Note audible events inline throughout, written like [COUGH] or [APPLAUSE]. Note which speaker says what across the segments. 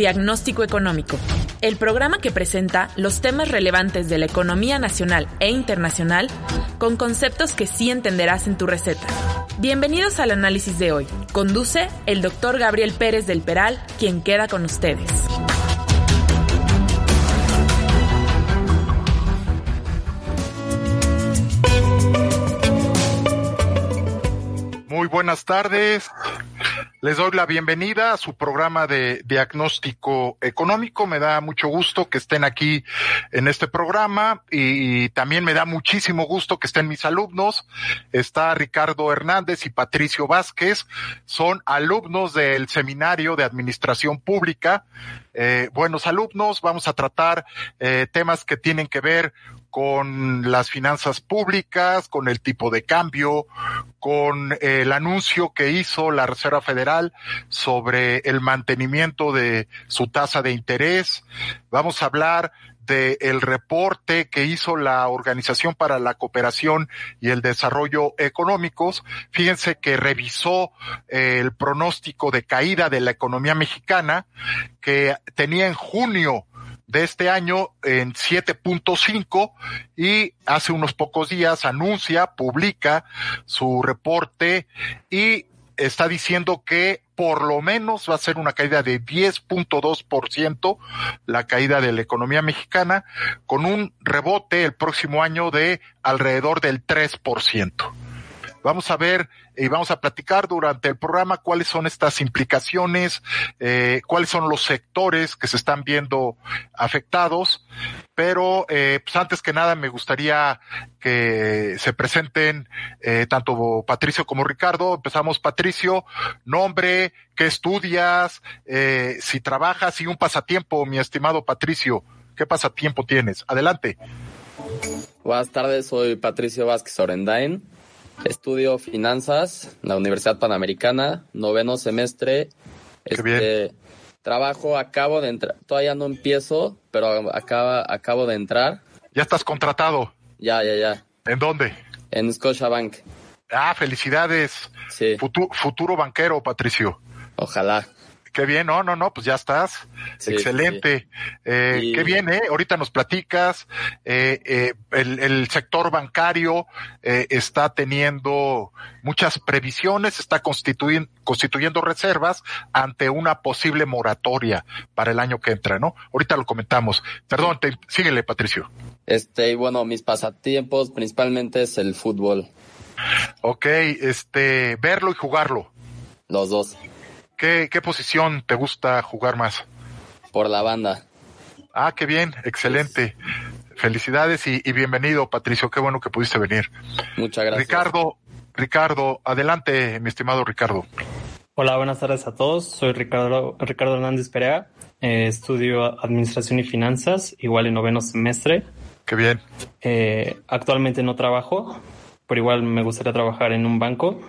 Speaker 1: Diagnóstico Económico, el programa que presenta los temas relevantes de la economía nacional e internacional con conceptos que sí entenderás en tu receta. Bienvenidos al análisis de hoy. Conduce el doctor Gabriel Pérez del Peral, quien queda con ustedes.
Speaker 2: Muy buenas tardes. Les doy la bienvenida a su programa de diagnóstico económico. Me da mucho gusto que estén aquí en este programa y también me da muchísimo gusto que estén mis alumnos. Está Ricardo Hernández y Patricio Vázquez. Son alumnos del Seminario de Administración Pública. Eh, buenos alumnos, vamos a tratar eh, temas que tienen que ver con las finanzas públicas, con el tipo de cambio, con el anuncio que hizo la Reserva Federal sobre el mantenimiento de su tasa de interés. Vamos a hablar del el reporte que hizo la Organización para la Cooperación y el Desarrollo Económicos. Fíjense que revisó eh, el pronóstico de caída de la economía mexicana que tenía en junio de este año en 7.5 y hace unos pocos días anuncia, publica su reporte y está diciendo que por lo menos va a ser una caída de 10.2% la caída de la economía mexicana con un rebote el próximo año de alrededor del 3%. Vamos a ver y vamos a platicar durante el programa cuáles son estas implicaciones, eh, cuáles son los sectores que se están viendo afectados. Pero eh, pues antes que nada me gustaría que se presenten eh, tanto Patricio como Ricardo. Empezamos Patricio, nombre, qué estudias, eh, si trabajas y un pasatiempo, mi estimado Patricio. ¿Qué pasatiempo tienes? Adelante.
Speaker 3: Buenas tardes, soy Patricio Vázquez Orendain. Estudio finanzas en la Universidad Panamericana, noveno semestre.
Speaker 2: Qué
Speaker 3: Este,
Speaker 2: bien.
Speaker 3: Trabajo, acabo de entrar, todavía no empiezo, pero acaba, acabo de entrar.
Speaker 2: Ya estás contratado.
Speaker 3: Ya, ya, ya.
Speaker 2: ¿En dónde?
Speaker 3: En Scotiabank.
Speaker 2: Ah, felicidades.
Speaker 3: Sí,
Speaker 2: Futu- futuro banquero, Patricio.
Speaker 3: ojalá.
Speaker 2: Qué bien, no, no, no, pues ya estás.
Speaker 3: Sí,
Speaker 2: Excelente. Eh,
Speaker 3: Y-
Speaker 2: Qué bien, ¿eh? Ahorita nos platicas. Eh, eh, el, el sector bancario eh, está teniendo muchas previsiones, está constituyendo, constituyendo reservas ante una posible moratoria para el año que entra, ¿no? Ahorita lo comentamos. Perdón, te, síguele, Patricio.
Speaker 3: Este, y bueno, mis pasatiempos principalmente es el fútbol.
Speaker 2: Ok, este, verlo y jugarlo.
Speaker 3: Los dos.
Speaker 2: ¿Qué, qué posición te gusta jugar más?
Speaker 3: Por la banda.
Speaker 2: Ah, qué bien, excelente. Felicidades y, y bienvenido, Patricio. Qué bueno que pudiste venir.
Speaker 3: Muchas gracias.
Speaker 2: Ricardo, Ricardo, adelante, mi estimado Ricardo.
Speaker 4: Hola, buenas tardes a todos. Soy Ricardo, Ricardo Hernández Perea. Eh, estudio Administración y Finanzas, igual en noveno semestre.
Speaker 2: Qué bien.
Speaker 4: Eh, actualmente no trabajo, pero igual me gustaría trabajar en un banco.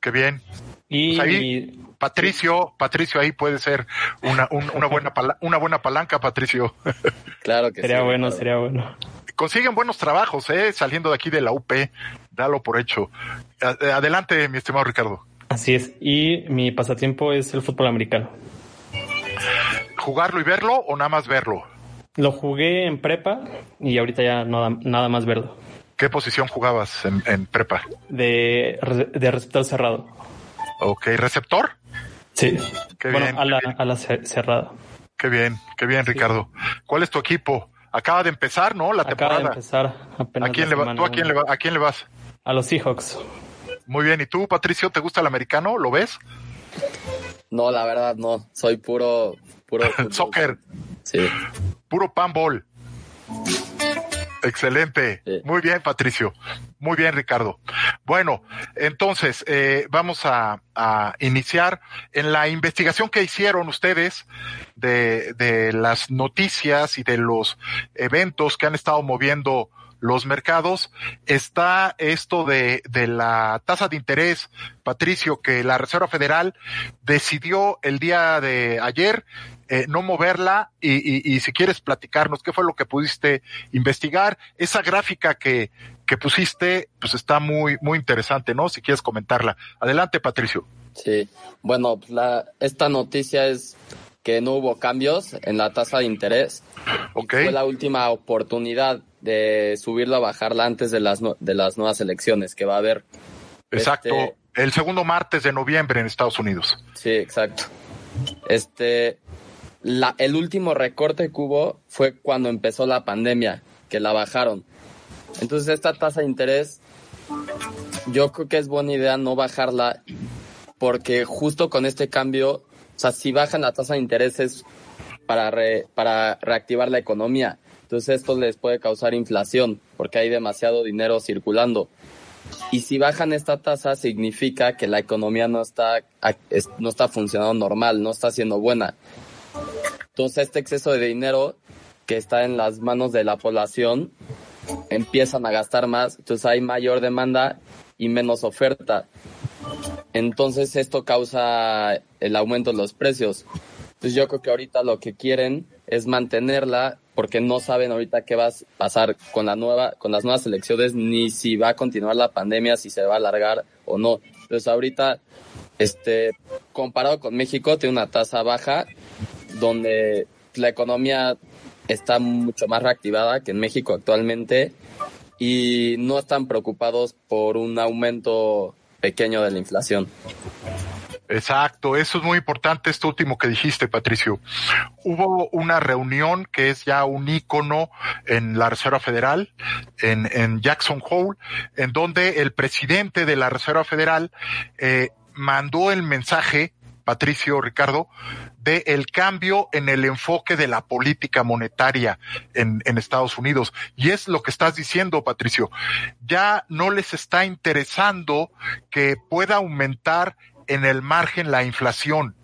Speaker 2: Qué bien.
Speaker 4: Y
Speaker 2: Pues ahí- Patricio, Patricio ahí puede ser una, una buena una buena palanca, Patricio. [LAUGHS]
Speaker 3: Claro que
Speaker 4: sería bueno, sería bueno.
Speaker 2: Consiguen buenos trabajos, eh, saliendo de aquí de la UP, dalo por hecho. Adelante, mi estimado Ricardo.
Speaker 4: Así es, y mi pasatiempo es el fútbol americano.
Speaker 2: ¿Jugarlo y verlo o nada más verlo?
Speaker 4: Lo jugué en prepa y ahorita ya nada, nada más verlo.
Speaker 2: ¿Qué posición jugabas en, prepa?
Speaker 4: De, de, receptor cerrado.
Speaker 2: Ok, ¿receptor?
Speaker 4: Sí. bueno, a, la, a la cerrada.
Speaker 2: Qué bien, qué bien, Ricardo. ¿Cuál es tu equipo? Acaba de empezar, ¿no? La
Speaker 4: Acaba
Speaker 2: temporada.
Speaker 4: de empezar.
Speaker 2: Apenas ¿A quién, le ¿Tú a quién, le a quién le vas?
Speaker 4: A los Seahawks.
Speaker 2: Muy bien. ¿Y tú, Patricio, te gusta el americano? ¿Lo ves?
Speaker 3: No, la verdad no. Soy puro, puro [LAUGHS]
Speaker 2: soccer.
Speaker 3: Sí.
Speaker 2: Puro panball. Excelente. Muy bien, Patricio. Muy bien, Ricardo. Bueno, entonces eh, vamos a, iniciar en la investigación que hicieron ustedes de, de las noticias y de los eventos que han estado moviendo los mercados, está esto de, la tasa de interés, Patricio, que la Reserva Federal decidió el día de ayer eh, no moverla y, y, si quieres platicarnos qué fue lo que pudiste investigar, esa gráfica que, que pusiste, pues está muy, muy interesante, ¿no? Si quieres comentarla. Adelante, Patricio.
Speaker 3: Sí, bueno, pues la, esta noticia es que no hubo cambios en la tasa de interés.
Speaker 2: Okay.
Speaker 3: Fue la última oportunidad de subirla o bajarla antes de las, de las nuevas elecciones que va a haber.
Speaker 2: Exacto. Este, el segundo martes de noviembre en Estados Unidos.
Speaker 3: Sí, exacto. Este, la, el último recorte que hubo fue cuando empezó la pandemia, que la bajaron. Entonces esta tasa de interés, yo creo que es buena idea no bajarla porque justo con este cambio, o sea, si bajan la tasa de interés es para, para reactivar la economía. Entonces esto les puede causar inflación porque hay demasiado dinero circulando. Y si bajan esta tasa significa que la economía no está, no está funcionando normal, no está siendo buena. Entonces este exceso de dinero que está en las manos de la población empiezan a gastar más, entonces hay mayor demanda y menos oferta. Entonces esto causa el aumento de los precios. Entonces yo creo que ahorita lo que quieren es mantenerla porque no saben ahorita qué va a pasar con la nueva, con las nuevas elecciones, ni si va a continuar la pandemia, si se va a alargar o no. Entonces ahorita, este, comparado con México, tiene una tasa baja, donde la economía está mucho más reactivada que en México actualmente y no están preocupados por un aumento pequeño de la inflación.
Speaker 2: Exacto, eso es muy importante, esto último que dijiste, Patricio. Hubo una reunión que es ya un ícono en la Reserva Federal, en, en Jackson Hole, en donde el presidente de la Reserva Federal eh, mandó el mensaje Patricio Ricardo, de el cambio en el enfoque de la política monetaria en, Estados Unidos. Y es lo que estás diciendo, Patricio. Ya no les está interesando que pueda aumentar en el margen la inflación.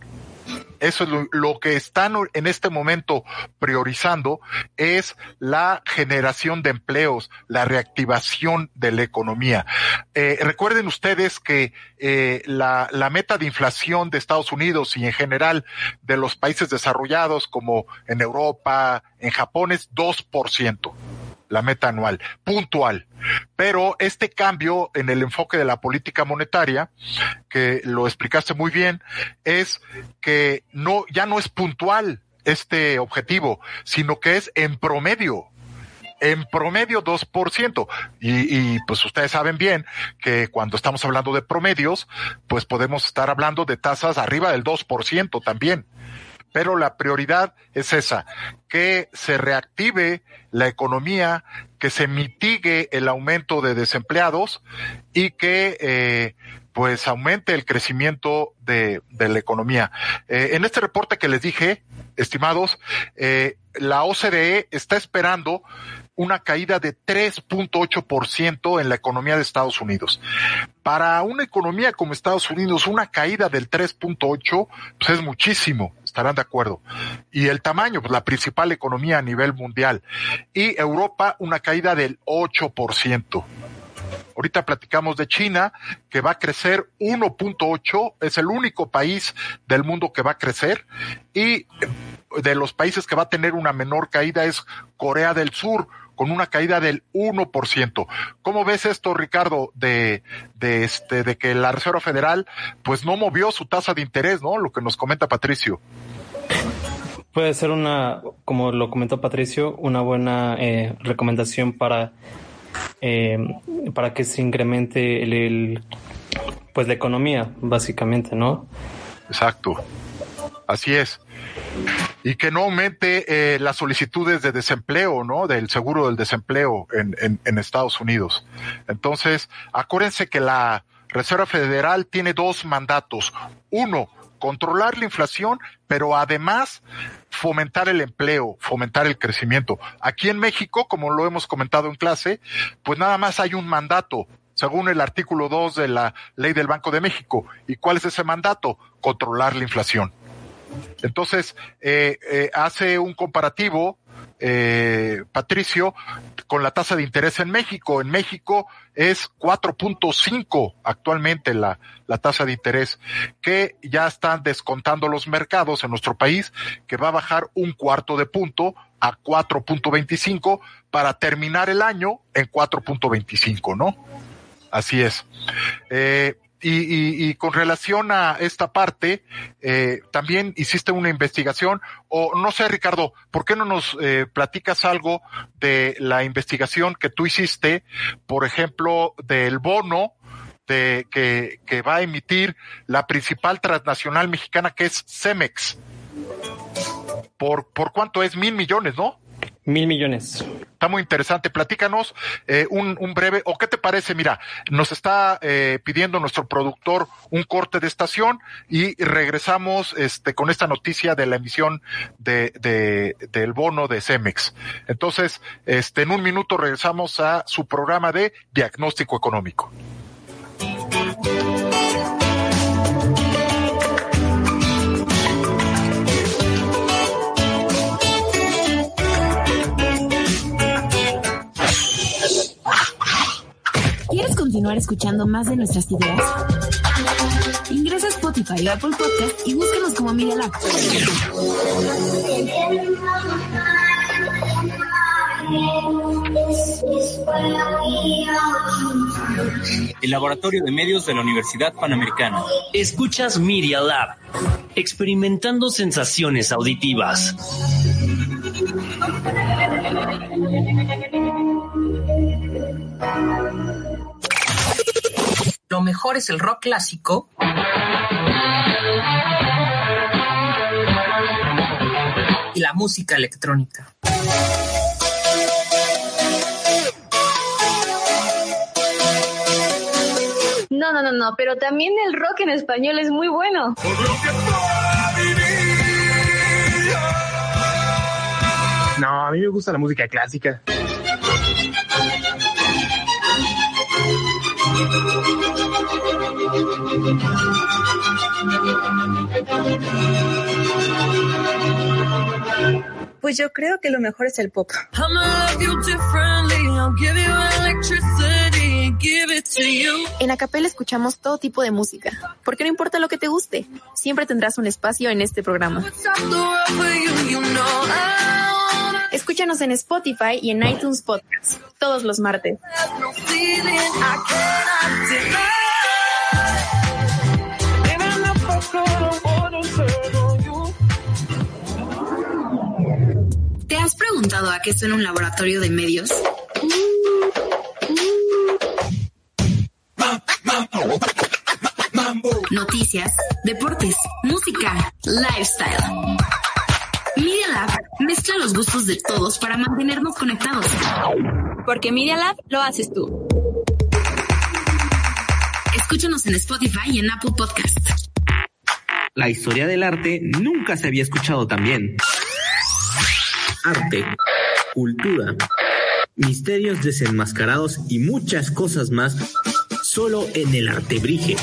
Speaker 2: Eso es lo, que están en este momento priorizando es la generación de empleos, la reactivación de la economía. Eh, recuerden ustedes que eh, la, la meta de inflación de Estados Unidos y en general de los países desarrollados como en Europa, en Japón es 2% la meta anual, puntual. Pero este cambio en el enfoque de la política monetaria, que lo explicaste muy bien, es que no, ya no es puntual este objetivo, sino que es en promedio en promedio 2%. Y, y pues ustedes saben bien que cuando estamos hablando de promedios, pues podemos estar hablando de tasas arriba del 2% también pero la prioridad es esa, que se reactive la economía, que se mitigue el aumento de desempleados y que eh, pues aumente el crecimiento de, la economía. Eh, en este reporte que les dije, estimados, eh, la OCDE está esperando una caída de 3.8% en la economía de Estados Unidos. Para una economía como Estados Unidos, una caída del 3.8 pues es muchísimo, estarán de acuerdo. Y el tamaño, pues la principal economía a nivel mundial. Y Europa, una caída del 8%. Ahorita platicamos de China, que va a crecer 1.8, es el único país del mundo que va a crecer, y de los países que va a tener una menor caída es Corea del Sur, con una caída del 1%. ¿Cómo ves esto, Ricardo, de, de este, de que la Reserva Federal, pues no movió su tasa de interés, ¿no? Lo que nos comenta Patricio.
Speaker 4: Puede ser una, como lo comentó Patricio, una buena eh, recomendación para, eh, para que se incremente el, pues la economía, básicamente, ¿no?
Speaker 2: Exacto. Así es. Y que no aumente eh, las solicitudes de desempleo, ¿no? Del seguro del desempleo en, en, Estados Unidos. Entonces, acuérdense que la Reserva Federal tiene dos mandatos. Uno, controlar la inflación, pero además fomentar el empleo, fomentar el crecimiento. Aquí en México, como lo hemos comentado en clase, pues nada más hay un mandato, según el artículo 2 de la ley del Banco de México. ¿Y cuál es ese mandato? Controlar la inflación. Entonces, eh, eh, hace un comparativo, eh, Patricio, con la tasa de interés en México. En México es 4.5 actualmente la, la tasa de interés, que ya están descontando los mercados en nuestro país, que va a bajar un cuarto de punto a 4.25 para terminar el año en 4.25, ¿no? Así es. Eh, y, y, con relación a esta parte, eh, también hiciste una investigación, o no sé, Ricardo, ¿por qué no nos eh, platicas algo de la investigación que tú hiciste, por ejemplo, del bono de, que, que va a emitir la principal transnacional mexicana, que es Cemex? ¿Por, por cuánto es? Mil millones, ¿no?
Speaker 4: Mil millones.
Speaker 2: Está muy interesante. Platícanos eh, un, breve, o qué te parece, mira, nos está eh, pidiendo nuestro productor un corte de estación y regresamos este, con esta noticia de la emisión de, de, del bono de Cemex. Entonces, este, en un minuto regresamos a su programa de diagnóstico económico.
Speaker 5: Continuar escuchando más de nuestras ideas? Ingresa a Spotify o Apple Podcast y búscanos como Media Lab.
Speaker 6: El Laboratorio de Medios de la Universidad Panamericana.
Speaker 7: Escuchas Media Lab, experimentando sensaciones auditivas.
Speaker 8: Lo mejor es el rock clásico. Y la música electrónica.
Speaker 9: No, no, no, no, pero también el rock en español es muy bueno.
Speaker 10: No, a mí me gusta la música clásica.
Speaker 11: Pues yo creo que lo mejor es el pop.
Speaker 12: En Acapella escuchamos todo tipo de música, porque no importa lo que te guste, siempre tendrás un espacio en este programa. Escúchanos en Spotify y en iTunes Podcast, todos los martes.
Speaker 5: Preguntado a qué suena un laboratorio de medios? Noticias, deportes, música, lifestyle. Media Lab mezcla los gustos de todos para mantenernos conectados.
Speaker 12: Porque Media Lab lo haces tú.
Speaker 5: Escúchanos en Spotify y en Apple Podcasts.
Speaker 13: La historia del arte nunca se había escuchado tan bien. Arte, cultura, misterios desenmascarados y muchas cosas más solo en el Artebrige.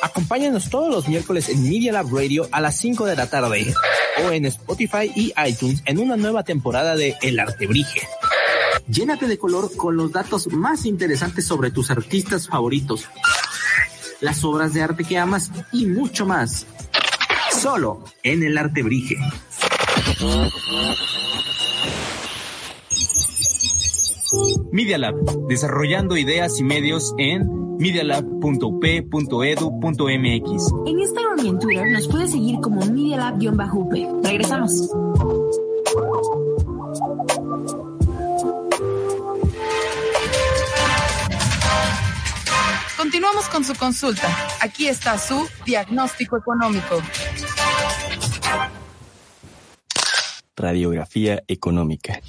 Speaker 14: Acompáñanos todos los miércoles en Media Lab Radio a las 5 de la tarde o en Spotify y iTunes en una nueva temporada de El Artebrige.
Speaker 13: Llénate de color con los datos más interesantes sobre tus artistas favoritos, las obras de arte que amas y mucho más. Solo en el Arte Brige.
Speaker 6: Media Lab, desarrollando ideas y medios en medialab.up.edu.mx.
Speaker 5: En Instagram y en Twitter nos puedes seguir como medialab-up. Regresamos.
Speaker 1: Continuamos con su consulta. Aquí está su diagnóstico económico.
Speaker 15: Radiografía económica.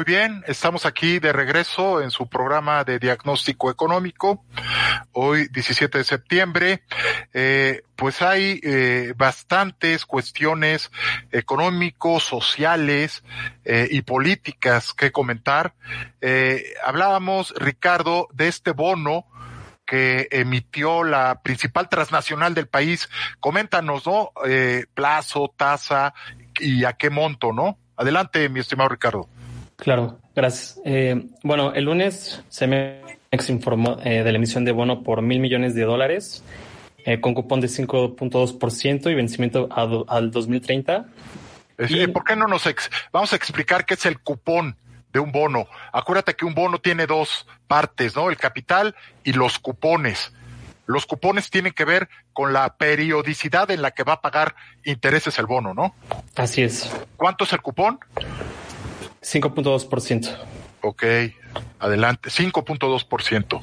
Speaker 2: Muy bien, estamos aquí de regreso en su programa de diagnóstico económico. Hoy, 17 de septiembre, eh, pues hay eh, bastantes cuestiones económicos, sociales eh, y políticas que comentar. Eh, hablábamos, Ricardo, de este bono que emitió la principal transnacional del país. Coméntanos, ¿no? Plazo, tasa y a qué monto, ¿no? Adelante, mi estimado Ricardo.
Speaker 4: Claro, gracias. Eh, bueno, el lunes Cemex informó eh, de la emisión de bono por mil millones de dólares eh, con cupón de 5.2% y vencimiento a do- al 2030.
Speaker 2: Eh, ¿Por qué no nos ex- vamos a explicar qué es el cupón de un bono? Acuérdate que un bono tiene dos partes, ¿no? El capital y los cupones. Los cupones tienen que ver con la periodicidad en la que va a pagar intereses el bono, ¿no?
Speaker 4: Así es.
Speaker 2: ¿Cuánto es el cupón?
Speaker 4: 5.2%.
Speaker 2: Ok, adelante, 5.2%.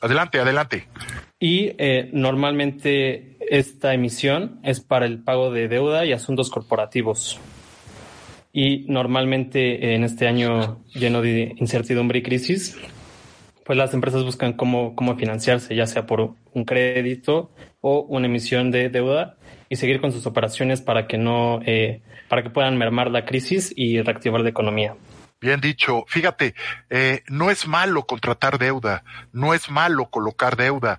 Speaker 2: Adelante, adelante.
Speaker 4: Y eh, normalmente esta emisión es para el pago de deuda y asuntos corporativos. Y normalmente en este año lleno de incertidumbre y crisis, pues las empresas buscan cómo, cómo financiarse, ya sea por un crédito o una emisión de deuda y seguir con sus operaciones para que no, eh, para que puedan mermar la crisis y reactivar la economía.
Speaker 2: Bien dicho. Fíjate, eh, no es malo contratar deuda, no es malo colocar deuda,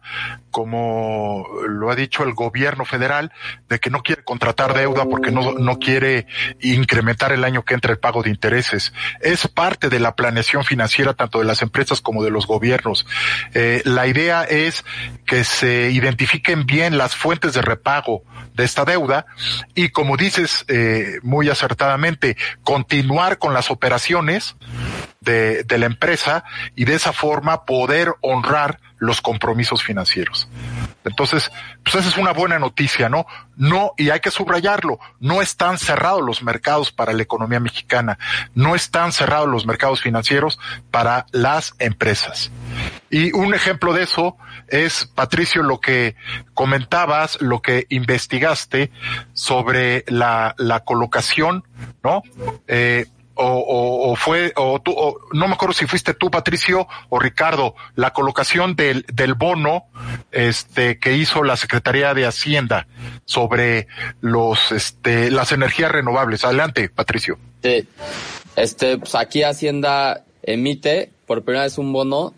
Speaker 2: como lo ha dicho el gobierno federal, de que no quiere contratar deuda porque no, no quiere incrementar el año que entra el pago de intereses. Es parte de la planeación financiera tanto de las empresas como de los gobiernos. Eh, la idea es que se identifiquen bien las fuentes de repago de esta deuda y como dices eh, muy acertadamente, continuar con las operaciones de, de la empresa y de esa forma poder honrar los compromisos financieros. Entonces, pues esa es una buena noticia, ¿no? No, y hay que subrayarlo, no están cerrados los mercados para la economía mexicana, no están cerrados los mercados financieros para las empresas. Y un ejemplo de eso es, Patricio, lo que comentabas, lo que investigaste sobre la, la colocación, ¿no? Eh, o, o, fue, o tú, o, no me acuerdo si fuiste tú, Patricio, o Ricardo, la colocación del, del bono, este, que hizo la Secretaría de Hacienda sobre los, este, las energías renovables. Adelante, Patricio.
Speaker 3: Sí. Este, pues aquí Hacienda emite por primera vez un bono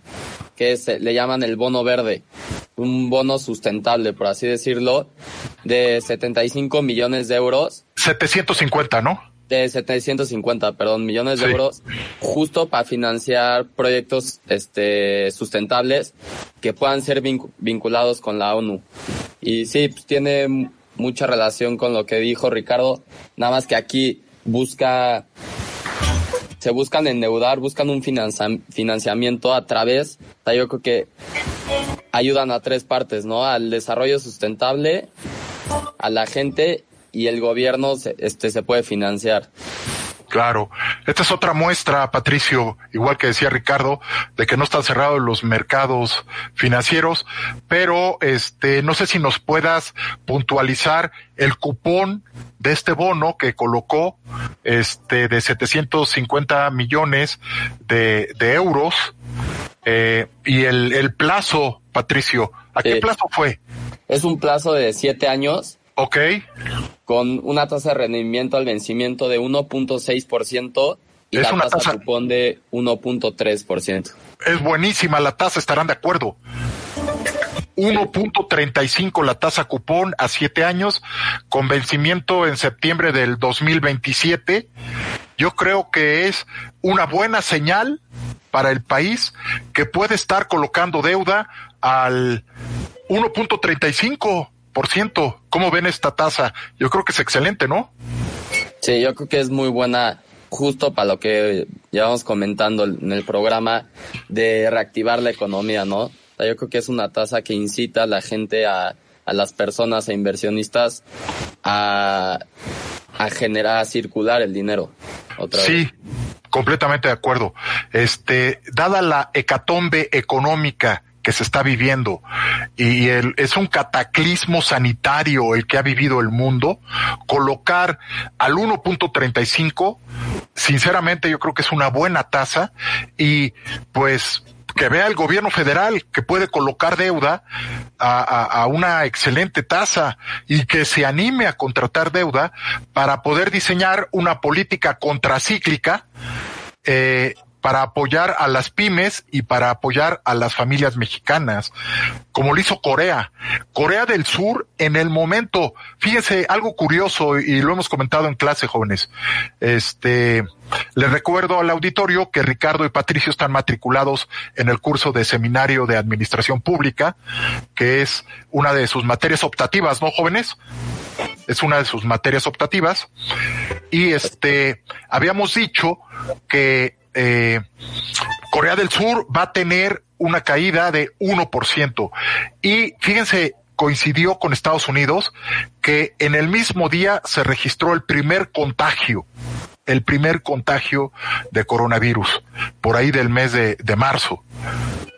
Speaker 3: que se, le llaman el bono verde, un bono sustentable, por así decirlo, de 75 millones de euros.
Speaker 2: 750, ¿no?
Speaker 3: De 750, perdón, millones de sí. euros, justo para financiar proyectos este, sustentables que puedan ser vinc vinculados con la ONU. Y sí, pues tiene mucha relación con lo que dijo Ricardo, nada más que aquí busca, se buscan endeudar, buscan un financiamiento a través, o sea, yo creo que ayudan a tres partes, ¿no? Al desarrollo sustentable, a la gente y el gobierno se, este, se puede financiar.
Speaker 2: Claro. Esta es otra muestra, Patricio, igual que decía Ricardo, de que no están cerrados los mercados financieros, pero este, no sé si nos puedas puntualizar el cupón de este bono que colocó, este, de 750 millones de, de euros, eh, y el, el plazo, Patricio, ¿a qué
Speaker 3: Sí.
Speaker 2: plazo fue?
Speaker 3: Es un plazo de siete años.
Speaker 2: Ok.
Speaker 3: Con una tasa de rendimiento al vencimiento de 1.6% y
Speaker 2: Es
Speaker 3: la
Speaker 2: una
Speaker 3: tasa, cupón de 1.3%.
Speaker 2: Es buenísima la tasa, estarán de acuerdo. 1.35 la tasa cupón a siete años, con vencimiento en septiembre del 2027. Yo creo que es una buena señal para el país que puede estar colocando deuda al 1.35%. ¿Cómo ven esta tasa? Yo creo que es excelente, ¿no?
Speaker 3: Sí, yo creo que es muy buena justo para lo que llevamos comentando en el programa de reactivar la economía, ¿no? yo creo que es una tasa que incita a la gente, a, a las personas, a inversionistas, a, a generar, a circular el dinero. Otra
Speaker 2: sí, completamente de acuerdo. Este, dada la hecatombe económica que se está viviendo. Y el, es un cataclismo sanitario el que ha vivido el mundo, colocar al 1.35, sinceramente yo creo que es una buena tasa. Y pues que vea el gobierno federal que puede colocar deuda a, a, a, una excelente tasa y que se anime a contratar deuda para poder diseñar una política contracíclica eh, para apoyar a las pymes y para apoyar a las familias mexicanas, como lo hizo Corea. Corea del Sur en el momento, fíjense, algo curioso y lo hemos comentado en clase, jóvenes. Este, les recuerdo al auditorio que Ricardo y Patricio están matriculados en el curso de seminario de administración pública, que es una de sus materias optativas, ¿no, jóvenes? Es una de sus materias optativas. Y este, habíamos dicho que eh, Corea del Sur va a tener una caída de 1%. Y fíjense, coincidió con Estados Unidos que en el mismo día se registró el primer contagio el primer contagio de coronavirus, por ahí del mes de, de marzo.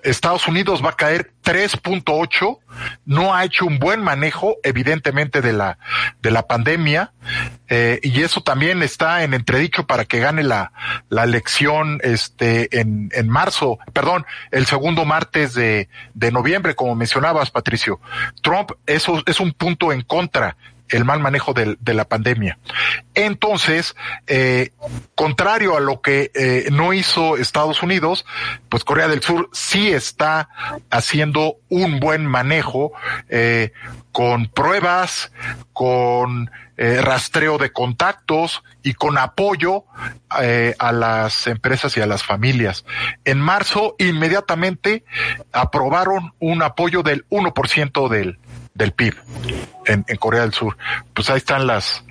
Speaker 2: Estados Unidos va a caer 3.8, no ha hecho un buen manejo, evidentemente, de la, de la pandemia, eh, y eso también está en entredicho para que gane la, la elección, este, en, en marzo, perdón, el segundo martes de, de noviembre, como mencionabas, Patricio. Trump, eso es un punto en contra el mal manejo de, la pandemia. Entonces, eh, contrario a lo que eh, no hizo Estados Unidos, pues Corea del Sur sí está haciendo un buen manejo eh, con pruebas, con rastreo de contactos y con apoyo a las empresas y a las familias. En marzo, inmediatamente aprobaron un apoyo del 1% del, del PIB en, Corea del Sur. Pues ahí están las,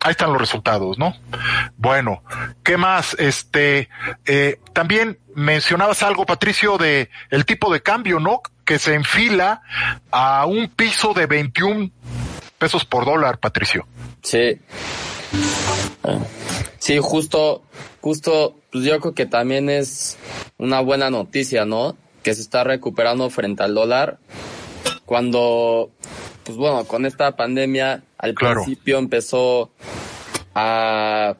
Speaker 2: ahí están los resultados, ¿no? Bueno, ¿qué más? Este, eh, también mencionabas algo, Patricio, de el tipo de cambio, ¿no? Que se enfila a un piso de 21 pesos por dólar, Patricio.
Speaker 3: Sí. Sí, justo, justo, pues yo creo que también es una buena noticia, ¿no? Que se está recuperando frente al dólar cuando, pues bueno, con esta pandemia al claro. principio empezó a,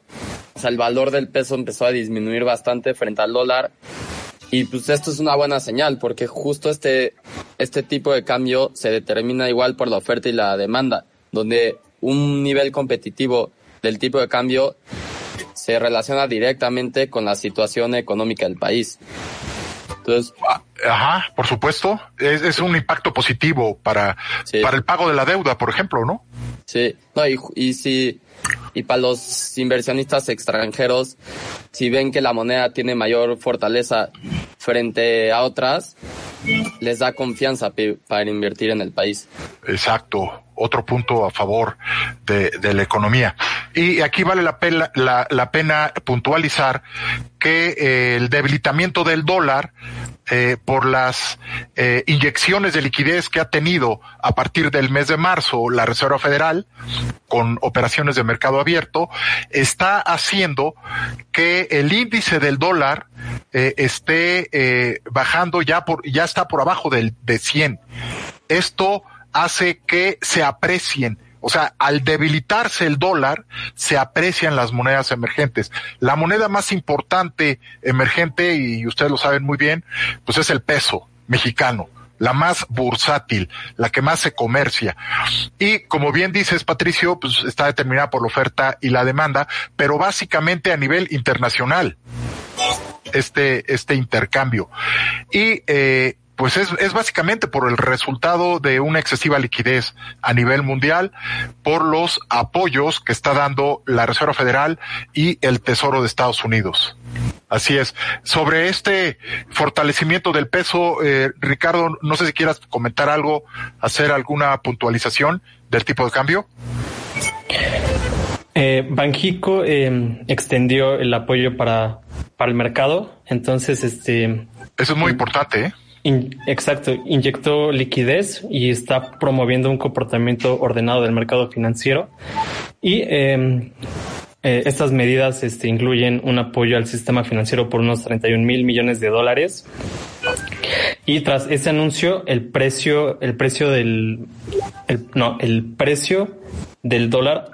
Speaker 3: o sea, el valor del peso empezó a disminuir bastante frente al dólar. Y pues esto es una buena señal porque justo este, este tipo de cambio se determina igual por la oferta y la demanda, donde un nivel competitivo del tipo de cambio se relaciona directamente con la situación económica del país. Entonces,
Speaker 2: Ajá, por supuesto. Es, es un impacto positivo para, sí. para el pago de la deuda, por ejemplo, ¿no?
Speaker 3: Sí, no, y, y si, y para los inversionistas extranjeros, si ven que la moneda tiene mayor fortaleza frente a otras, les da confianza para invertir en el país.
Speaker 2: Exacto, otro punto a favor de, la economía. Y aquí vale la pena, la pena puntualizar que eh, el debilitamiento del dólar eh, por las eh, inyecciones de liquidez que ha tenido a partir del mes de marzo la Reserva Federal con operaciones de mercado abierto está haciendo que el índice del dólar eh, esté eh, bajando ya por ya está por abajo del de 100. Esto hace que se aprecien o sea, al debilitarse el dólar, se aprecian las monedas emergentes. La moneda más importante emergente, y ustedes lo saben muy bien, pues es el peso mexicano la más bursátil, la que más se comercia. Y como bien dices, Patricio, pues está determinada por la oferta y la demanda, pero básicamente a nivel internacional, este, este intercambio. Y eh, pues es, es básicamente por el resultado de una excesiva liquidez a nivel mundial, por los apoyos que está dando la Reserva Federal y el Tesoro de Estados Unidos. Así es. Sobre este fortalecimiento del peso, eh, Ricardo, no sé si quieras comentar algo, hacer alguna puntualización del tipo de cambio.
Speaker 4: Eh, Banjico eh, extendió el apoyo para, para el mercado, entonces este...
Speaker 2: Eso es muy importante, ¿eh?
Speaker 4: exacto, inyectó liquidez y está promoviendo un comportamiento ordenado del mercado financiero. Y em, eh, estas medidas este, incluyen un apoyo al sistema financiero por unos 31 mil millones de dólares. Y tras ese anuncio, el precio, el precio del, no, el precio del dólar,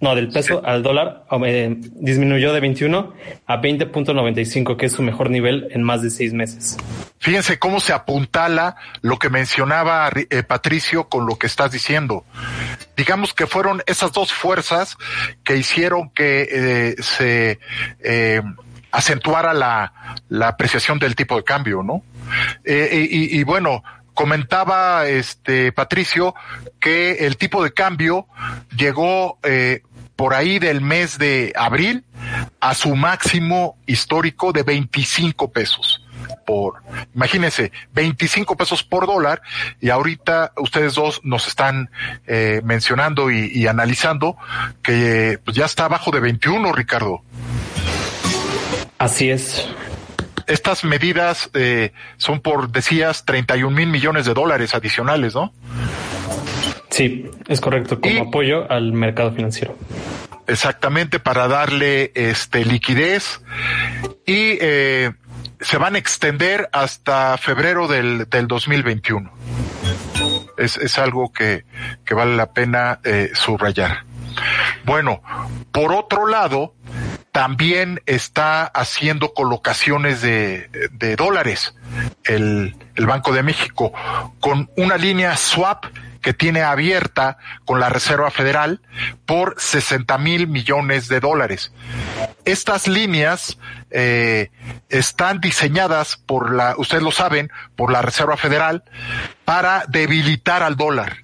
Speaker 4: no, del peso al dólar eh, disminuyó de 21 a 20.95, que es su mejor nivel en más de seis meses.
Speaker 2: Fíjense cómo se apuntala lo que mencionaba eh, Patricio con lo que estás diciendo. Digamos que fueron esas dos fuerzas que hicieron que eh, se acentuara la, la apreciación del tipo de cambio, ¿no? y, y bueno, comentaba este Patricio que el tipo de cambio llegó eh, por ahí del mes de abril a su máximo histórico de 25 pesos por, imagínense, 25 pesos por dólar y ahorita ustedes dos nos están eh, mencionando y, y, analizando que pues ya está abajo de 21, Ricardo.
Speaker 4: Así es
Speaker 2: estas medidas eh, son por, decías, 31 mil millones de dólares adicionales, ¿no?
Speaker 4: Sí, es correcto, como apoyo al mercado financiero.
Speaker 2: Exactamente, para darle este liquidez y eh, se van a extender hasta febrero del, del 2021. Es, es algo que, que vale la pena eh, subrayar. Bueno, por otro lado, también está haciendo colocaciones de, dólares el, el Banco de México con una línea swap que tiene abierta con la Reserva Federal por 60 mil millones de dólares. Estas líneas eh, están diseñadas por la, ustedes lo saben, por la Reserva Federal para debilitar al dólar.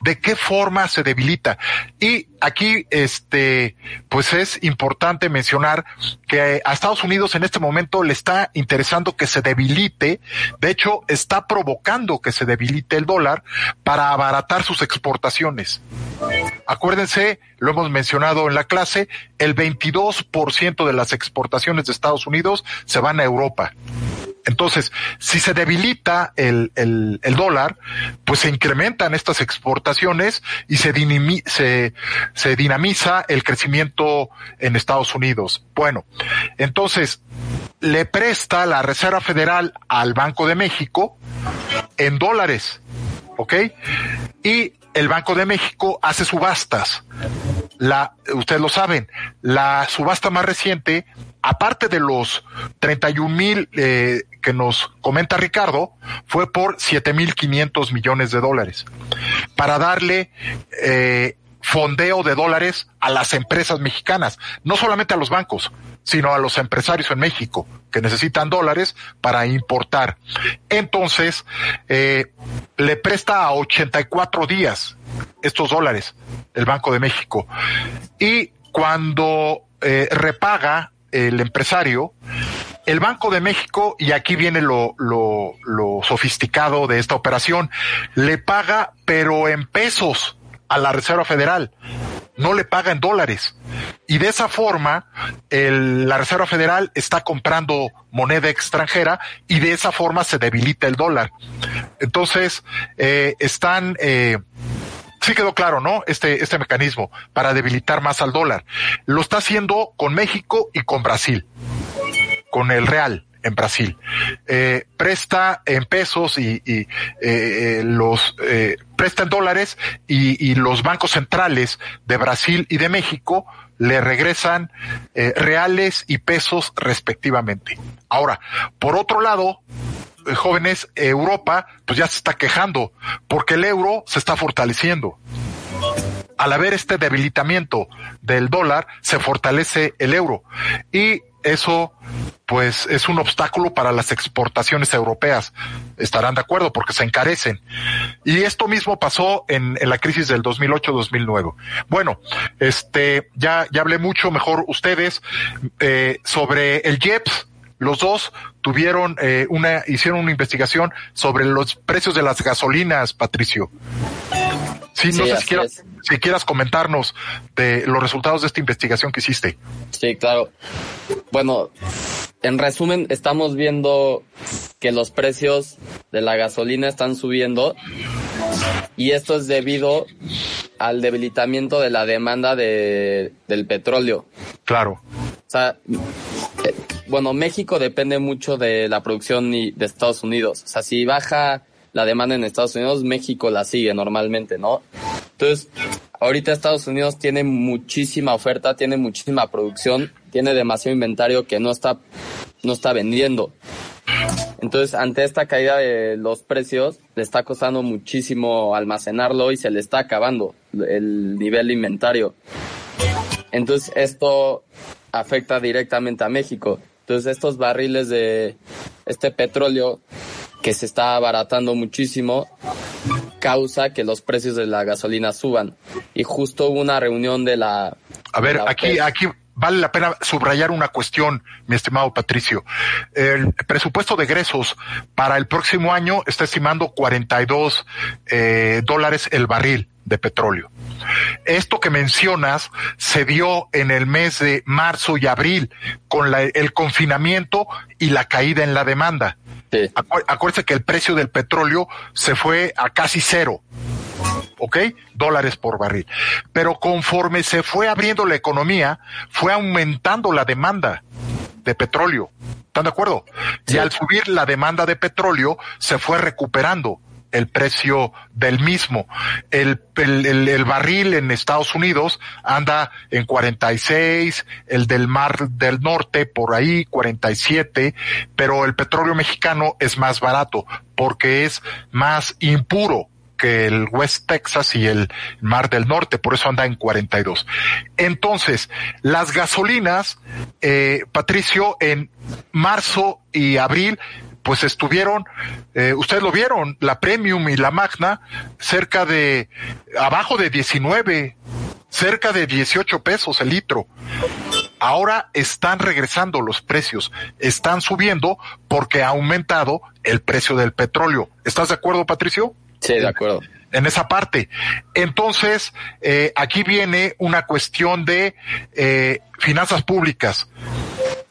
Speaker 2: ¿De qué forma se debilita? Y aquí, este, pues es importante mencionar que a Estados Unidos en este momento le está interesando que se debilite. De hecho, está provocando que se debilite el dólar para abaratar sus exportaciones. Acuérdense, lo hemos mencionado en la clase, el 22% de las exportaciones de Estados Unidos se van a Europa. Entonces, si se debilita el, el, el dólar, pues se incrementan estas exportaciones y se, se, dinamiza el crecimiento en Estados Unidos. Bueno, entonces, le presta la Reserva Federal al Banco de México en dólares, ¿ok? Y el Banco de México hace subastas. La, ustedes lo saben, la subasta más reciente, aparte de los 31 mil eh, que nos comenta Ricardo, fue por 7 mil 500 millones de dólares. Para darle eh, fondeo de dólares a las empresas mexicanas, no solamente a los bancos, sino a los empresarios en México que necesitan dólares para importar. Entonces, eh, le presta a 84 días estos dólares el Banco de México. Y cuando eh, repaga el empresario, el Banco de México, y aquí viene lo, lo, sofisticado de esta operación, le paga pero en pesos a la Reserva Federal, no le paga en dólares. Y de esa forma, la Reserva Federal está comprando moneda extranjera y de esa forma se debilita el dólar. Entonces, eh, están, eh, sí quedó claro, ¿no? Este, este mecanismo para debilitar más al dólar. Lo está haciendo con México y con Brasil, con el real en Brasil. Eh, presta en pesos y, y eh, eh los eh, presta en dólares y, y, los bancos centrales de Brasil y de México le regresan eh, reales y pesos respectivamente. Ahora, por otro lado, jóvenes, Europa pues ya se está quejando porque el euro se está fortaleciendo al haber este debilitamiento del dólar, se fortalece el euro. Y eso pues es un obstáculo para las exportaciones europeas. Estarán de acuerdo porque se encarecen. Y esto mismo pasó en, en la crisis del 2008-2009. Bueno, este, ya, ya hablé mucho, mejor ustedes, eh, sobre el JEPS. Los dos tuvieron eh, una, hicieron una investigación sobre los precios de las gasolinas, Patricio. Sí, no sé si quieras, si quieras comentarnos de los resultados de esta investigación que hiciste.
Speaker 3: Sí, claro. Bueno, en resumen, estamos viendo que los precios de la gasolina están subiendo y esto es debido al debilitamiento de la demanda de, del petróleo.
Speaker 2: Claro.
Speaker 3: O sea, bueno, México depende mucho de la producción de Estados Unidos. O sea, si baja la demanda en Estados Unidos, México la sigue normalmente, ¿no? Entonces, ahorita Estados Unidos tiene muchísima oferta, tiene muchísima producción, tiene demasiado inventario que no está, no está vendiendo. Entonces, ante esta caída de los precios, le está costando muchísimo almacenarlo y se le está acabando el nivel de inventario. Entonces, esto afecta directamente a México. Entonces, estos barriles de este petróleo que se está abaratando muchísimo, causa que los precios de la gasolina suban. Y justo hubo una reunión de la...
Speaker 2: A ver, aquí, aquí vale la pena subrayar una cuestión, mi estimado Patricio. El presupuesto de egresos para el próximo año está estimando 42 eh, dólares el barril de petróleo. Esto que mencionas se dio en el mes de marzo y abril con la, el confinamiento y la caída en la demanda. Sí. acuérdense que el precio del petróleo se fue a casi cero. ¿Ok? Dólares por barril. Pero conforme se fue abriendo la economía, fue aumentando la demanda de petróleo. ¿Están de acuerdo? Sí. Y al subir la demanda de petróleo, se fue recuperando el precio del mismo. El, el, el, el, barril en Estados Unidos anda en 46, el del Mar del Norte por ahí 47, pero el petróleo mexicano es más barato porque es más impuro que el West Texas y el Mar del Norte, por eso anda en 42. Entonces, las gasolinas, eh, Patricio, en marzo y abril pues estuvieron, eh, ustedes lo vieron, la Premium y la Magna, cerca de, abajo de 19, cerca de 18 pesos el litro. Ahora están regresando los precios, están subiendo porque ha aumentado el precio del petróleo. ¿Estás de acuerdo, Patricio?
Speaker 3: Sí, de acuerdo.
Speaker 2: En esa parte. Entonces, eh, aquí viene una cuestión de eh, finanzas públicas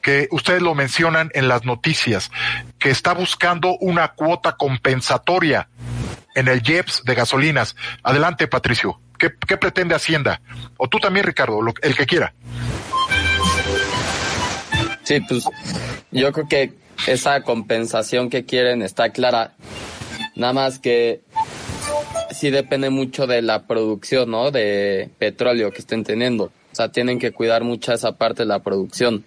Speaker 2: que ustedes lo mencionan en las noticias, que está buscando una cuota compensatoria en el JEPS de gasolinas. Adelante, Patricio. ¿Qué, qué pretende Hacienda? O tú también, Ricardo, lo, el que quiera.
Speaker 3: Sí, pues yo creo que esa compensación que quieren está clara. Nada más que sí depende mucho de la producción, ¿no? De petróleo que estén teniendo. O sea, tienen que cuidar mucho esa parte de la producción.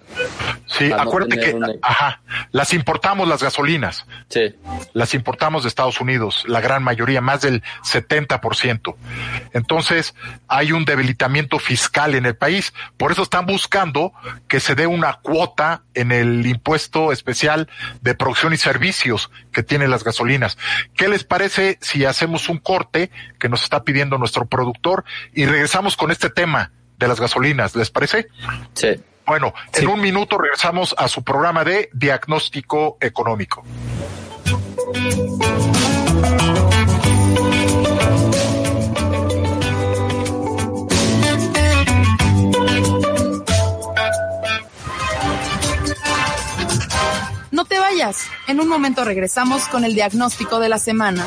Speaker 2: Sí, acuérdate no que, una... ajá, las importamos las gasolinas.
Speaker 3: Sí.
Speaker 2: Las importamos de Estados Unidos, la gran mayoría, más del 70%. Entonces, hay un debilitamiento fiscal en el país. Por eso están buscando que se dé una cuota en el impuesto especial de producción y servicios que tienen las gasolinas. ¿Qué les parece si hacemos un corte que nos está pidiendo nuestro productor y regresamos con este tema? De las gasolinas, ¿les parece?
Speaker 3: Sí.
Speaker 2: Bueno, sí. en un minuto regresamos a su programa de diagnóstico económico.
Speaker 1: No te vayas. En un momento regresamos con el diagnóstico de la semana.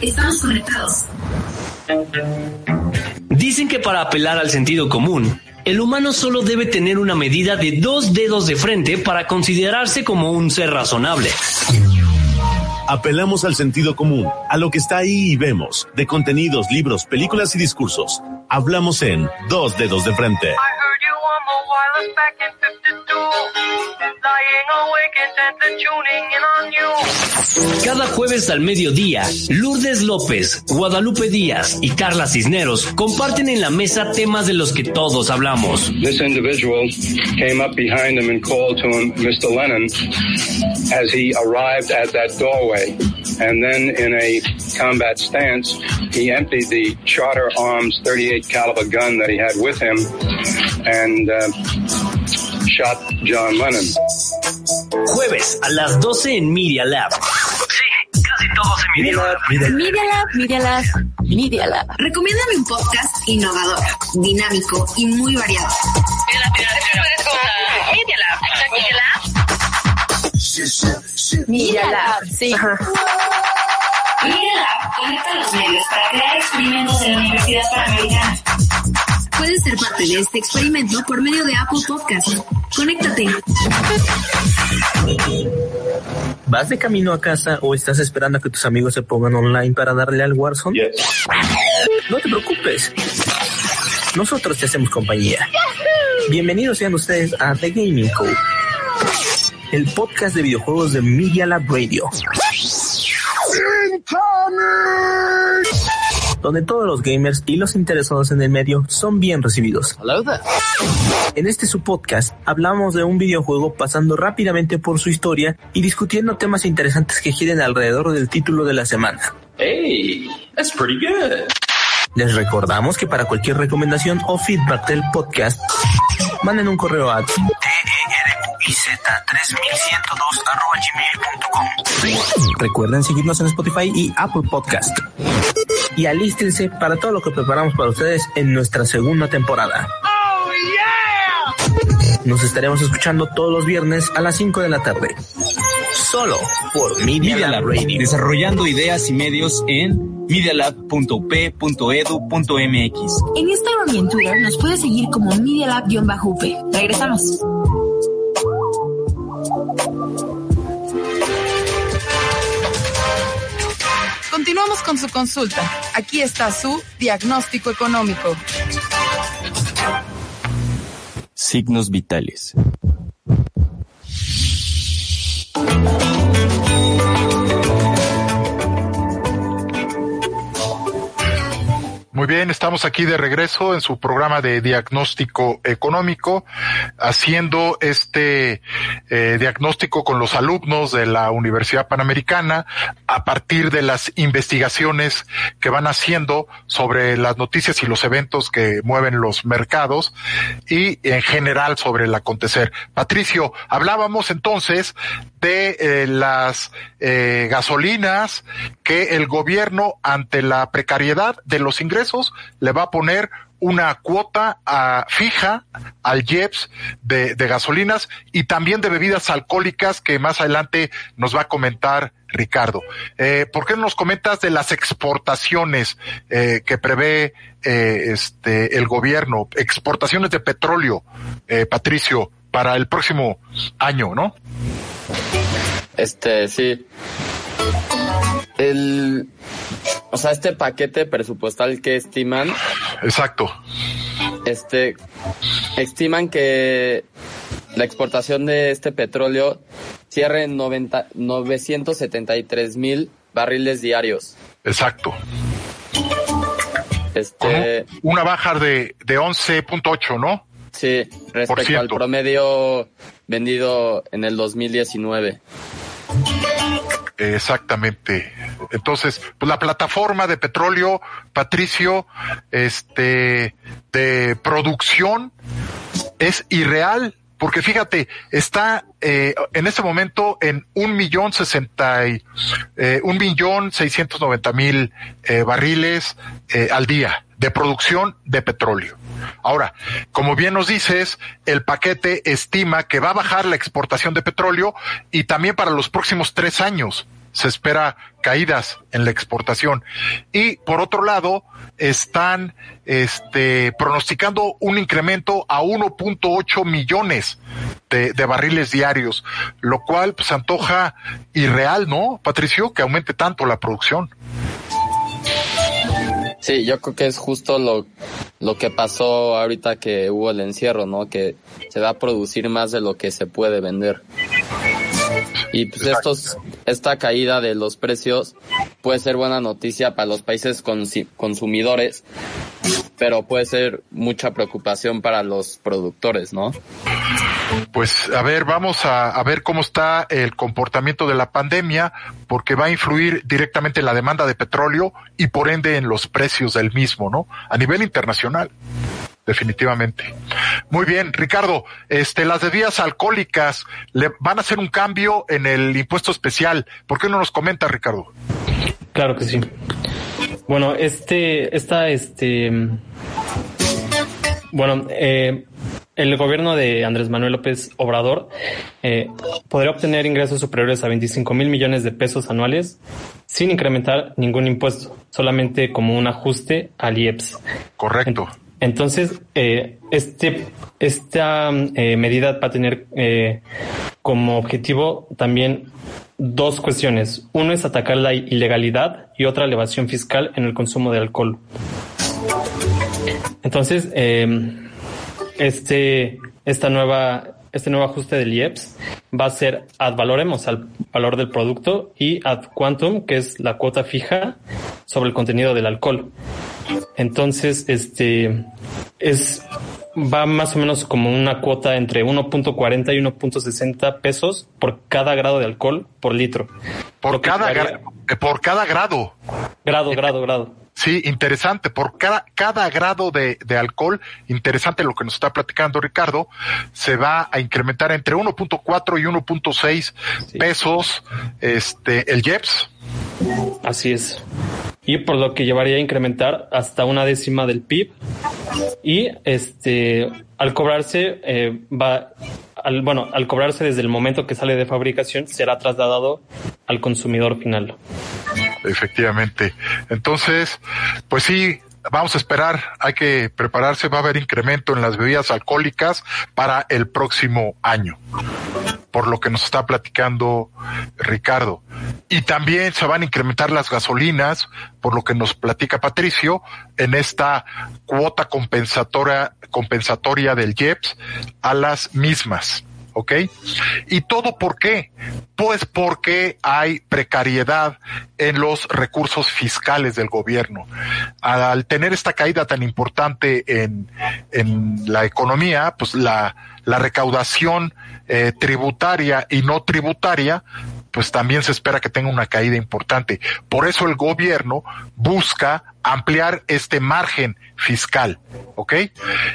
Speaker 5: Estamos conectados.
Speaker 7: Dicen que para apelar al sentido común, el humano solo debe tener una medida de dos dedos de frente para considerarse como un ser razonable.
Speaker 15: Apelamos al sentido común, a lo que está ahí y vemos, de contenidos, libros, películas y discursos. Hablamos en Dos Dedos de Frente.
Speaker 7: Cada jueves al mediodía, Lourdes López, Guadalupe Díaz y Carla Cisneros comparten en la mesa temas de los que todos hablamos.
Speaker 16: This individual came up behind him and called to him, Mr. Lennon, as he arrived at that doorway. And then in a combat stance, he emptied the Charter Arms 38 caliber gun that he had with him and uh, shot John Lennon.
Speaker 7: Jueves a las 12 en Media Lab. Sí, casi todos en Media Lab.
Speaker 5: Media Lab, Media Lab, Media Lab. Recomiéndame un podcast innovador, dinámico y muy variado.
Speaker 17: Lab,
Speaker 5: sí. Media Lab conecta los medios para crear experimentos en la Universidad Panamericana. Puedes ser parte de este experimento por medio de Apple Podcast. Conéctate.
Speaker 14: ¿Vas de camino a casa o estás esperando a que tus amigos se pongan online para darle al Warzone? No te preocupes. Nosotros te hacemos compañía. Bienvenidos sean ustedes a The Gaming Code, el podcast de videojuegos de Media Lab Radio. donde todos los gamers y los interesados en el medio son bien recibidos. En este su podcast hablamos de un videojuego pasando rápidamente por su historia y discutiendo temas interesantes que giren alrededor del título de la semana.
Speaker 18: Hey, that's pretty good.
Speaker 14: Les recordamos que para cualquier recomendación o feedback del podcast, manden un correo a teruz3102@gmail.com. Recuerden seguirnos en Spotify y Apple Podcast. Y alístense para todo lo que preparamos para ustedes en nuestra segunda temporada. Nos estaremos escuchando todos los viernes a las 5 de la tarde. Solo por Media,
Speaker 6: Media
Speaker 14: Lab Radio.
Speaker 6: desarrollando ideas y medios en medialab.up.edu.mx.
Speaker 5: En Instagram y en Twitter nos puedes seguir como Media Lab-UP. Regresamos.
Speaker 1: Continuamos con su consulta. Aquí está su diagnóstico económico.
Speaker 19: Signos vitales.
Speaker 2: Muy bien, estamos aquí de regreso en su programa de diagnóstico económico, haciendo este eh, diagnóstico con los alumnos de la Universidad Panamericana a partir de las investigaciones que van haciendo sobre las noticias y los eventos que mueven los mercados y en general sobre el acontecer. Patricio, hablábamos entonces de eh, las eh, gasolinas que el gobierno ante la precariedad de los ingresos le va a poner una cuota ah, fija al IEPS de, gasolinas y también de bebidas alcohólicas que más adelante nos va a comentar Ricardo. Eh, ¿Por qué no nos comentas de las exportaciones eh, que prevé eh, este el gobierno? Exportaciones de petróleo, Patricio, para el próximo año, ¿no?
Speaker 3: Este, sí. El, o sea, este paquete presupuestal que estiman.
Speaker 2: Exacto.
Speaker 3: Este, estiman que la exportación de este petróleo cierre en 90, 973 mil barriles diarios.
Speaker 2: Exacto.
Speaker 3: Este,
Speaker 2: Una baja de, de 11.8, ¿no?
Speaker 3: sí, respecto al promedio vendido en el 2019.
Speaker 2: Exactamente. Entonces, pues la plataforma de petróleo, Patricio, este, de producción es irreal, porque fíjate, está eh, en este momento en un millón sesenta y eh, un millón seiscientos noventa mil eh, barriles eh, al día de producción de petróleo. Ahora, como bien nos dices, el paquete estima que va a bajar la exportación de petróleo y también para los próximos tres años. se espera caídas en la exportación. Y por otro lado, están este, pronosticando un incremento a 1.8 millones de, de, barriles diarios, lo cual pues antoja irreal, ¿no, Patricio? Que aumente tanto la producción.
Speaker 3: Sí, yo creo que es justo lo, lo que pasó ahorita que hubo el encierro, ¿no? Que se va a producir más de lo que se puede vender. Y pues estos, esta caída de los precios puede ser buena noticia para los países consumidores, pero puede ser mucha preocupación para los productores, ¿no?
Speaker 2: Pues a ver, vamos a, ver cómo está el comportamiento de la pandemia, porque va a influir directamente en la demanda de petróleo y por ende en los precios del mismo, ¿no? A nivel internacional. Definitivamente. Muy bien, Ricardo, este, las bebidas alcohólicas le van a hacer un cambio en el impuesto especial. ¿Por qué no nos comenta, Ricardo?
Speaker 4: Claro que sí. Bueno, este, esta, este, bueno, eh, el gobierno de Andrés Manuel López Obrador eh, podría obtener ingresos superiores a 25 mil millones de pesos anuales sin incrementar ningún impuesto, solamente como un ajuste al IEPS.
Speaker 2: Correcto.
Speaker 4: Entonces, eh, este, esta eh, medida va a tener eh, como objetivo también dos cuestiones. Uno es atacar la ilegalidad y otra elevación fiscal en el consumo de alcohol. Entonces, este, esta nueva, este nuevo ajuste del IEPS va a ser ad valoremos al valor del producto y ad quantum, que es la cuota fija sobre el contenido del alcohol. Entonces, este es va más o menos como una cuota entre 1.40 y 1.60 pesos por cada grado de alcohol por litro.
Speaker 2: Por cada por cada grado.
Speaker 4: Grado, grado, grado.
Speaker 2: Sí, interesante. Por cada, cada grado de, de, alcohol, interesante lo que nos está platicando Ricardo, se va a incrementar entre 1.4 y 1.6 pesos este, el JEPS.
Speaker 4: Así es. Y por lo que llevaría a incrementar hasta una décima del PIB. Y este, al cobrarse, eh, va, al, bueno, al cobrarse desde el momento que sale de fabricación, será trasladado al consumidor final.
Speaker 2: Efectivamente. Entonces, pues sí, vamos a esperar, hay que prepararse, va a haber incremento en las bebidas alcohólicas para el próximo año por lo que nos está platicando Ricardo. Y también se van a incrementar las gasolinas, por lo que nos platica Patricio, en esta cuota compensatoria, compensatoria del IEPS a las mismas. ¿ok? ¿Y todo por qué? Pues porque hay precariedad en los recursos fiscales del gobierno. Al tener esta caída tan importante en, en la economía, pues la, la recaudación eh, tributaria y no tributaria, pues también se espera que tenga una caída importante. Por eso el gobierno busca ampliar este margen fiscal, ¿ok?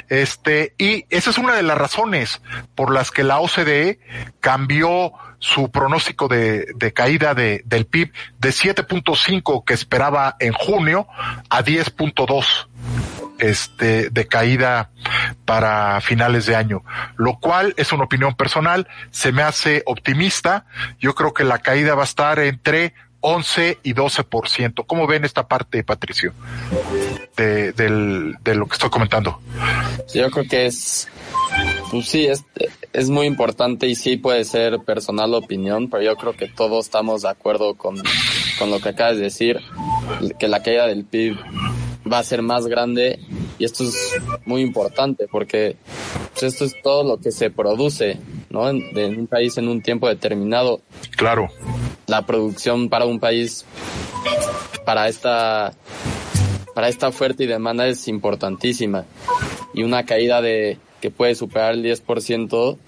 Speaker 2: Este, y esa es una de las razones por las que la OCDE cambió su pronóstico de, de caída de, del PIB de 7.5 que esperaba en junio a 10.2 este, de caída para finales de año, lo cual es una opinión personal, se me hace optimista, yo creo que la caída va a estar entre 11 y 12%. ¿Cómo ven esta parte, Patricio, de, lo que estoy comentando?
Speaker 3: Yo creo que es, pues sí, es, es muy importante y sí puede ser personal opinión, pero yo creo que todos estamos de acuerdo con lo que acabas de decir, que la caída del PIB va a ser más grande y esto es muy importante porque pues, esto es todo lo que se produce, ¿no? En, en un país en un tiempo determinado.
Speaker 2: Claro.
Speaker 3: La producción para un país, para esta, para esta oferta y demanda es importantísima y una caída de que puede superar el 10%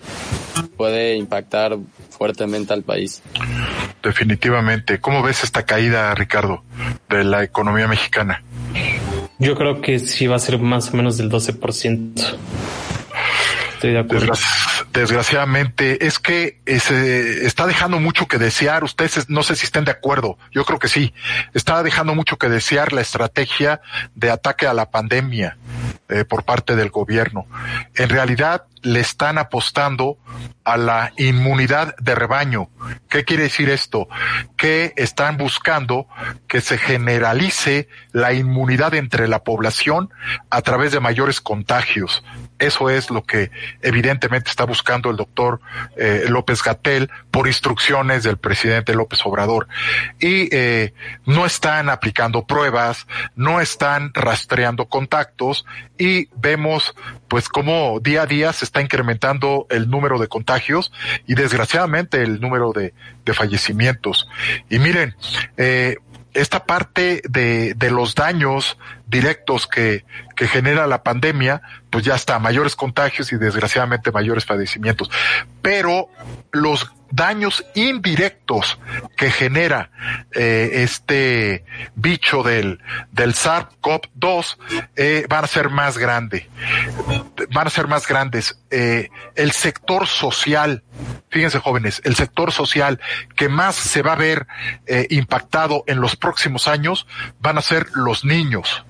Speaker 3: puede impactar fuertemente al país.
Speaker 2: Definitivamente. ¿Cómo ves esta caída, Ricardo, de la economía mexicana?
Speaker 4: Yo creo que sí va a ser más o menos del 12%. Estoy de acuerdo.
Speaker 2: desgraciadamente, es que se está dejando mucho que desear. Ustedes no sé si estén de acuerdo. Yo creo que sí. Está dejando mucho que desear la estrategia de ataque a la pandemia. Eh, por parte del gobierno. En realidad le están apostando a la inmunidad de rebaño. ¿Qué quiere decir esto? Que están buscando que se generalice la inmunidad entre la población a través de mayores contagios. Eso es lo que evidentemente está buscando el doctor eh, López Gatel por instrucciones del presidente López Obrador. Y eh, no están aplicando pruebas, no están rastreando contactos y vemos pues cómo día a día se está incrementando el número de contagios y desgraciadamente el número de, de fallecimientos. Y miren, eh, esta parte de, de los daños directos que, que genera la pandemia, pues ya está, mayores contagios y desgraciadamente mayores padecimientos. Pero los daños indirectos que genera eh, este bicho del, del SARS-CoV-2 eh, van a ser más grandes. Van a ser más grandes. Eh, el sector social, fíjense jóvenes, el sector social que más se va a ver eh, impactado en los próximos años van a ser los niños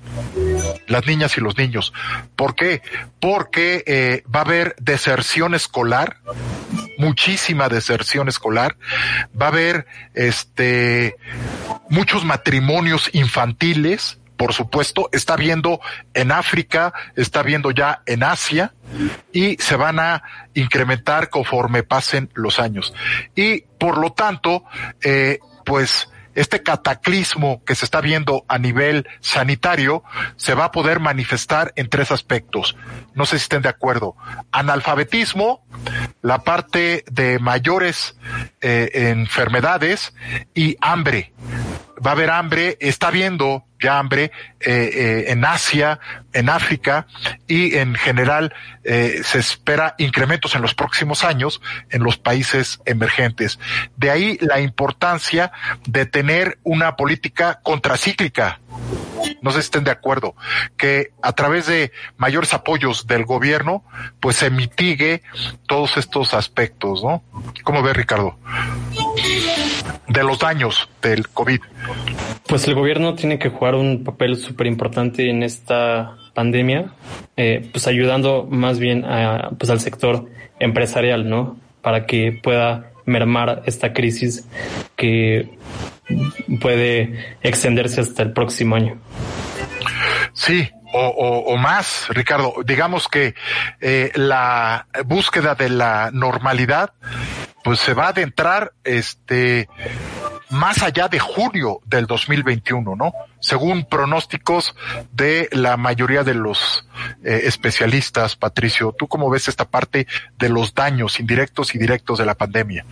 Speaker 2: las niñas y los niños. ¿Por qué? Porque eh, va a haber deserción escolar, muchísima deserción escolar, va a haber este muchos matrimonios infantiles, por supuesto, está viendo en África, está viendo ya en Asia y se van a incrementar conforme pasen los años. Y por lo tanto, eh, pues este cataclismo que se está viendo a nivel sanitario se va a poder manifestar en tres aspectos. No sé si estén de acuerdo. Analfabetismo, la parte de mayores eh, enfermedades y hambre. Va a haber hambre, está habiendo ya hambre eh, eh, en Asia, en África y en general eh, se espera incrementos en los próximos años en los países emergentes. De ahí la importancia de tener una política contracíclica. No sé si estén de acuerdo, que a través de mayores apoyos del gobierno, pues se mitigue todos estos aspectos, ¿no? ¿Cómo ve Ricardo? De los daños del COVID.
Speaker 4: Pues el gobierno tiene que jugar un papel súper importante en esta pandemia, eh, pues ayudando más bien a, pues al sector empresarial, ¿no? Para que pueda mermar esta crisis que puede extenderse hasta el próximo año.
Speaker 2: Sí, o, o, o, más, Ricardo. Digamos que eh, la búsqueda de la normalidad, pues se va a adentrar, este, más allá de junio del 2021, ¿no? Según pronósticos de la mayoría de los eh, especialistas, Patricio, ¿tú cómo ves esta parte de los daños indirectos y directos de la pandemia?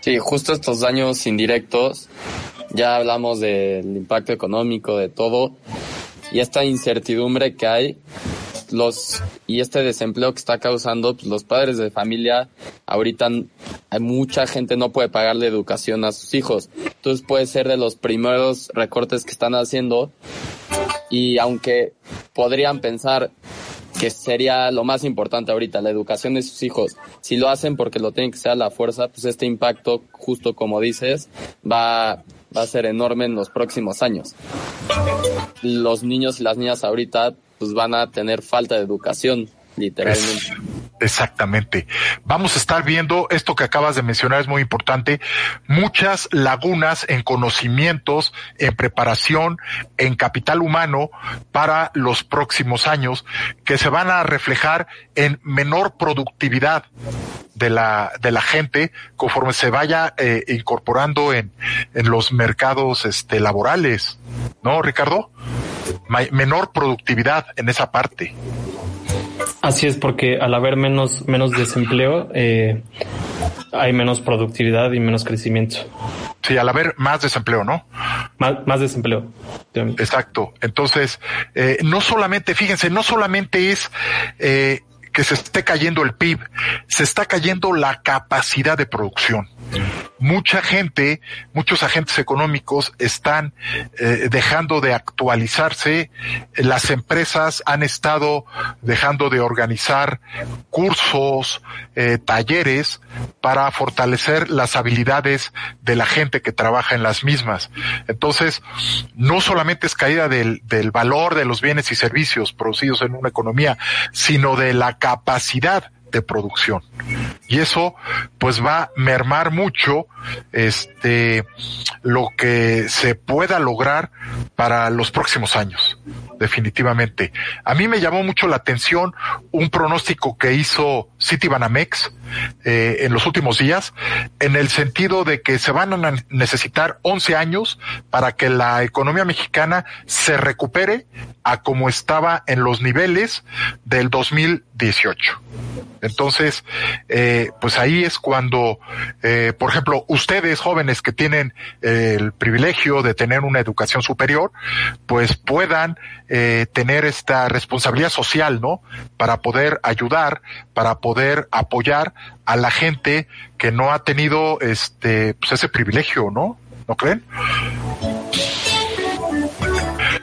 Speaker 3: Sí, justo estos daños indirectos, ya hablamos del impacto económico, de todo, y esta incertidumbre que hay, los y este desempleo que está causando pues, los padres de familia ahorita hay mucha gente no puede pagar la educación a sus hijos entonces puede ser de los primeros recortes que están haciendo y aunque podrían pensar que sería lo más importante ahorita, la educación de sus hijos. Si lo hacen porque lo tienen que ser a la fuerza, pues este impacto, justo como dices, va, va a ser enorme en los próximos años. Los niños y las niñas ahorita pues van a tener falta de educación, literalmente.
Speaker 2: Exactamente. Vamos a estar viendo esto que acabas de mencionar, es muy importante, muchas lagunas en conocimientos, en preparación, en capital humano para los próximos años que se van a reflejar en menor productividad de la, de la gente conforme se vaya eh, incorporando en, en los mercados este, laborales. ¿No, Ricardo? menor productividad en esa parte.
Speaker 4: Así es, porque al haber menos, menos desempleo, eh, hay menos productividad y menos crecimiento.
Speaker 2: Sí, al haber más desempleo, ¿no?
Speaker 4: Más, más desempleo.
Speaker 2: Exacto. Entonces, eh, no solamente, fíjense, no solamente es eh, que se esté cayendo el PIB, se está cayendo la capacidad de producción. Mucha gente, muchos agentes económicos están eh, dejando de actualizarse, las empresas han estado dejando de organizar cursos, eh, talleres para fortalecer las habilidades de la gente que trabaja en las mismas. Entonces, no solamente es caída del, del valor de los bienes y servicios producidos en una economía, sino de la capacidad de producción. Y eso pues va a mermar mucho este lo que se pueda lograr para los próximos años, definitivamente. A mí me llamó mucho la atención un pronóstico que hizo Citibanamex eh, en los últimos días, en el sentido de que se van a necesitar 11 años para que la economía mexicana se recupere a como estaba en los niveles del 2018. Entonces, eh, pues ahí es cuando, eh, por ejemplo, ustedes jóvenes que tienen eh, el privilegio de tener una educación superior, pues puedan eh, tener esta responsabilidad social, ¿no? Para poder ayudar, para poder apoyar a la gente que no ha tenido este, pues ese privilegio, ¿no? ¿No creen?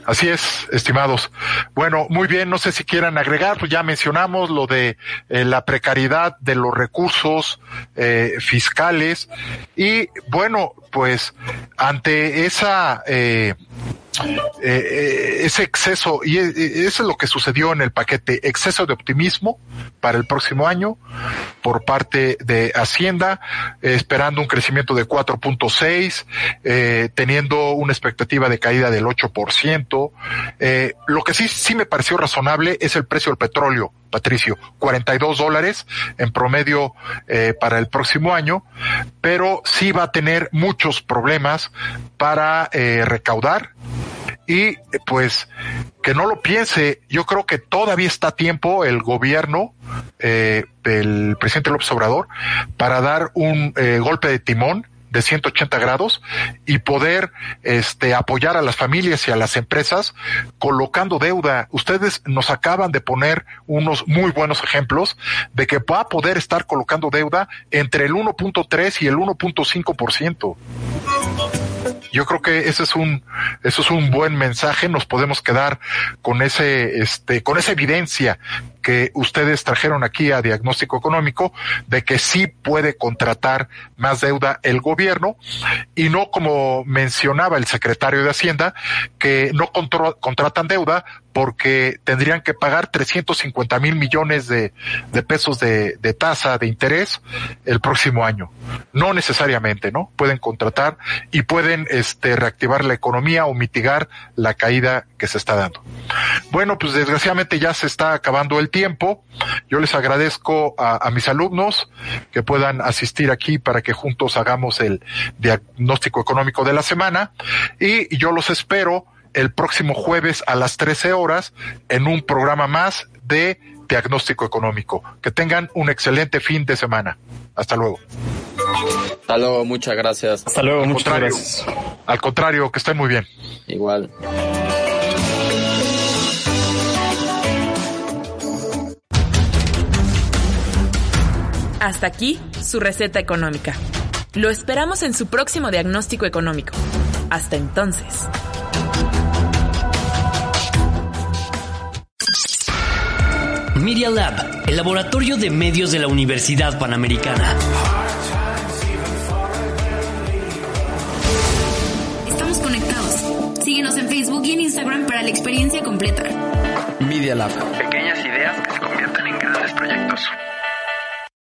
Speaker 2: Así es, estimados. Bueno, muy bien, no sé si quieran agregar, pues ya mencionamos lo de eh, la precariedad de los recursos eh, fiscales y bueno, pues ante esa eh, eh, ese exceso, y eso es lo que sucedió en el paquete, exceso de optimismo para el próximo año por parte de Hacienda, esperando un crecimiento de 4.6, eh, teniendo una expectativa de caída del 8%. Eh, lo que sí, sí me pareció razonable es el precio del petróleo, Patricio, 42 dólares en promedio eh, para el próximo año, pero sí va a tener muchos problemas para eh, recaudar. Y pues que no lo piense, yo creo que todavía está a tiempo el gobierno eh, del presidente López Obrador para dar un eh, golpe de timón de 180 grados y poder este apoyar a las familias y a las empresas colocando deuda. Ustedes nos acaban de poner unos muy buenos ejemplos de que va a poder estar colocando deuda entre el 1.3 y el 1.5%. Yo creo que ese es un, eso es un buen mensaje. Nos podemos quedar con ese, este, con esa evidencia que ustedes trajeron aquí a diagnóstico económico de que sí puede contratar más deuda el gobierno y no como mencionaba el secretario de Hacienda que no contratan deuda porque tendrían que pagar 350 mil millones de, de pesos de, de, tasa de interés el próximo año. No necesariamente, ¿no? Pueden contratar y pueden este, reactivar la economía o mitigar la caída que se está dando. Bueno, pues desgraciadamente ya se está acabando el tiempo. Yo les agradezco a, a mis alumnos que puedan asistir aquí para que juntos hagamos el diagnóstico económico de la semana y yo los espero el próximo jueves a las 13 horas en un programa más de diagnóstico económico. Que tengan un excelente fin de semana. Hasta luego.
Speaker 3: Hasta luego, muchas gracias.
Speaker 4: Hasta luego,
Speaker 2: al
Speaker 4: muchas gracias.
Speaker 2: Al contrario, que estén muy bien.
Speaker 3: Igual.
Speaker 1: Hasta aquí su receta económica. Lo esperamos en su próximo diagnóstico económico. Hasta entonces.
Speaker 7: Media Lab, el laboratorio de medios de la Universidad Panamericana.
Speaker 5: Estamos conectados. Síguenos en Facebook y en Instagram para la experiencia completa.
Speaker 13: Media Lab.